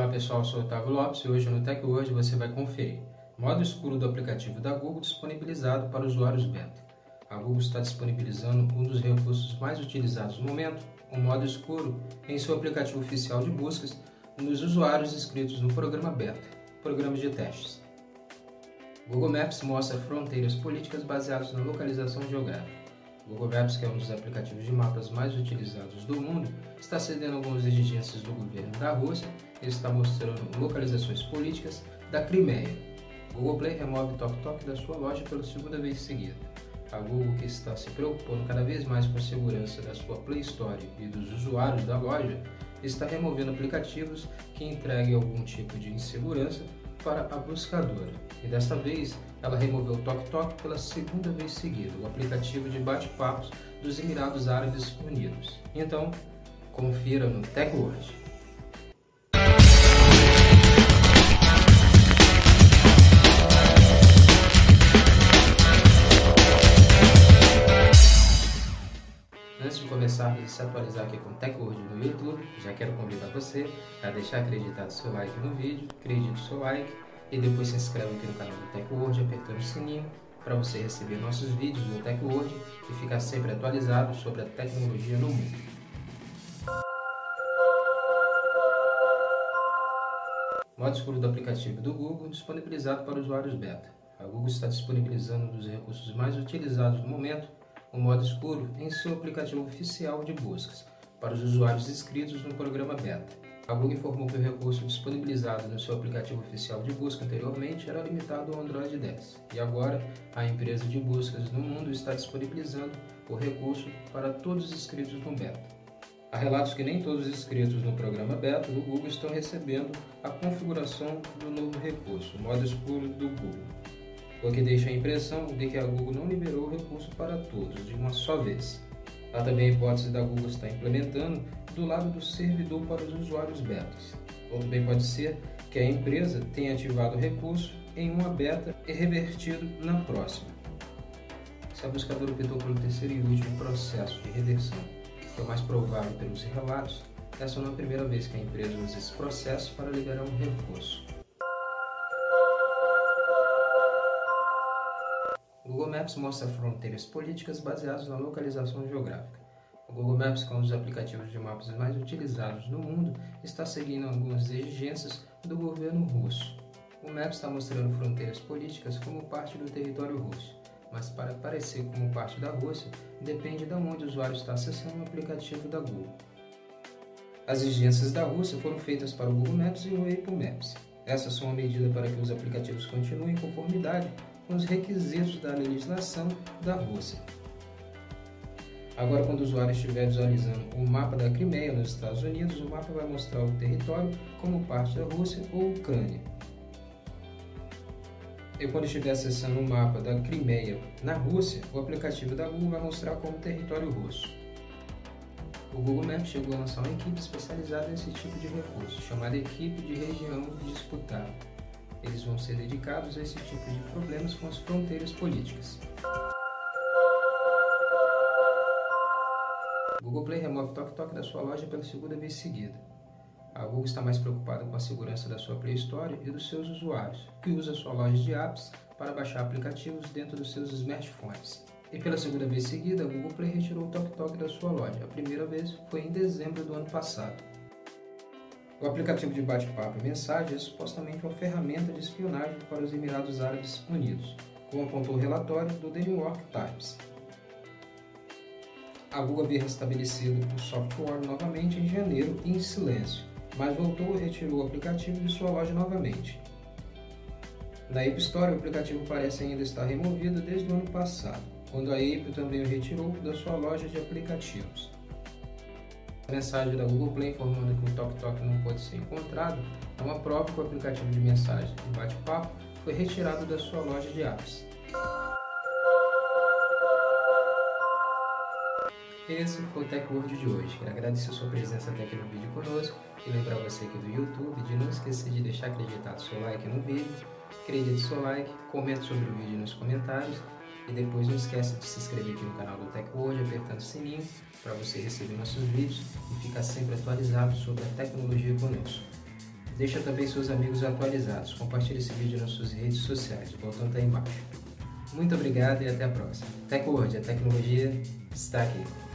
Olá pessoal, sou Otávio Lopes e hoje no TechWord você vai conferir modo escuro do aplicativo da Google disponibilizado para usuários beta. A Google está disponibilizando um dos recursos mais utilizados no momento, o modo escuro, em seu aplicativo oficial de buscas nos usuários inscritos no programa beta, programa de testes. Google Maps mostra fronteiras políticas baseadas na localização geográfica. Google Maps, que é um dos aplicativos de mapas mais utilizados do mundo, está cedendo algumas exigências do governo da Rússia e está mostrando localizações políticas da Crimeia. Google Play remove TokTok da sua loja pela segunda vez seguida. A Google, que está se preocupando cada vez mais com a segurança da sua Play Store e dos usuários da loja, está removendo aplicativos que entreguem algum tipo de insegurança para a buscadora. E desta vez, ela removeu o TokTok pela segunda vez seguida, o aplicativo de bate-papos dos Emirados Árabes Unidos. Então, confira no TechWord. Se atualizar aqui com TechWord no YouTube, já quero convidar você a deixar acreditado seu like no vídeo, acredite seu like e depois se inscreve aqui no canal do TechWord apertando o sininho para você receber nossos vídeos do TechWord e ficar sempre atualizado sobre a tecnologia no mundo. Modo escuro do aplicativo do Google disponibilizado para usuários beta. A Google está disponibilizando um dos recursos mais utilizados no momento o modo escuro em seu aplicativo oficial de buscas para os usuários inscritos no programa beta. A Google informou que o recurso disponibilizado no seu aplicativo oficial de busca anteriormente era limitado ao Android 10 e agora a empresa de buscas no mundo está disponibilizando o recurso para todos os inscritos no beta. Há relatos que nem todos os inscritos no programa beta do Google estão recebendo a configuração do novo recurso, o modo escuro do Google o que deixa a impressão de que a Google não liberou o recurso para todos de uma só vez. Há também a hipótese da Google estar implementando do lado do servidor para os usuários betas. Ou também pode ser que a empresa tenha ativado o recurso em uma beta e revertido na próxima. Se a buscadora optou pelo terceiro e último processo de reversão, que é o mais provável pelos relatos, essa não é a primeira vez que a empresa usa esse processo para liberar um recurso. O Google Maps mostra fronteiras políticas baseadas na localização geográfica. O Google Maps, que é um dos aplicativos de mapas mais utilizados no mundo, está seguindo algumas exigências do governo russo. O Maps está mostrando fronteiras políticas como parte do território russo, mas para aparecer como parte da Rússia, depende de onde o usuário está acessando o aplicativo da Google. As exigências da Rússia foram feitas para o Google Maps e o Apple Maps. Essas são a medida para que os aplicativos continuem em conformidade com os requisitos da legislação da Rússia. Agora, quando o usuário estiver visualizando o mapa da Crimeia nos Estados Unidos, o mapa vai mostrar o território como parte da Rússia ou Ucrânia. E quando estiver acessando o mapa da Crimeia na Rússia, o aplicativo da Google vai mostrar como território russo. O Google Maps chegou a lançar uma equipe especializada nesse tipo de recurso, chamada Equipe de Região Disputada. Eles vão ser dedicados a esse tipo de problemas com as fronteiras políticas. Google Play remove TokTok da sua loja pela segunda vez seguida. A Google está mais preocupada com a segurança da sua Play Store e dos seus usuários, que usa sua loja de apps para baixar aplicativos dentro dos seus smartphones. E pela segunda vez seguida, a Google Play retirou o TokTok da sua loja. A primeira vez foi em dezembro do ano passado. O aplicativo de bate-papo e mensagem é supostamente uma ferramenta de espionagem para os Emirados Árabes Unidos, como apontou o relatório do The New York Times. A Google havia restabelecido o software novamente em janeiro em silêncio, mas voltou e retirou o aplicativo de sua loja novamente. Na App Store, o aplicativo parece ainda estar removido desde o ano passado, quando a Apple também o retirou da sua loja de aplicativos. Mensagem da Google Play informando que o TokTok não pode ser encontrado é uma prova que o aplicativo de mensagem e bate-papo foi retirado da sua loja de apps. Esse foi o TechWord de hoje. Quero agradecer sua presença até aqui no vídeo conosco e lembrar você aqui do YouTube de não esquecer de deixar acreditado seu like no vídeo, acredite seu like, comente sobre o vídeo nos comentários e depois não esqueça de se inscrever aqui no canal do TechWord apertando o sininho para você receber nossos vídeos e ficar sempre atualizado sobre a tecnologia conosco. Deixa também seus amigos atualizados. Compartilhe esse vídeo nas suas redes sociais. O botão está embaixo. Muito obrigado e até a próxima. TecWord, a tecnologia está aqui.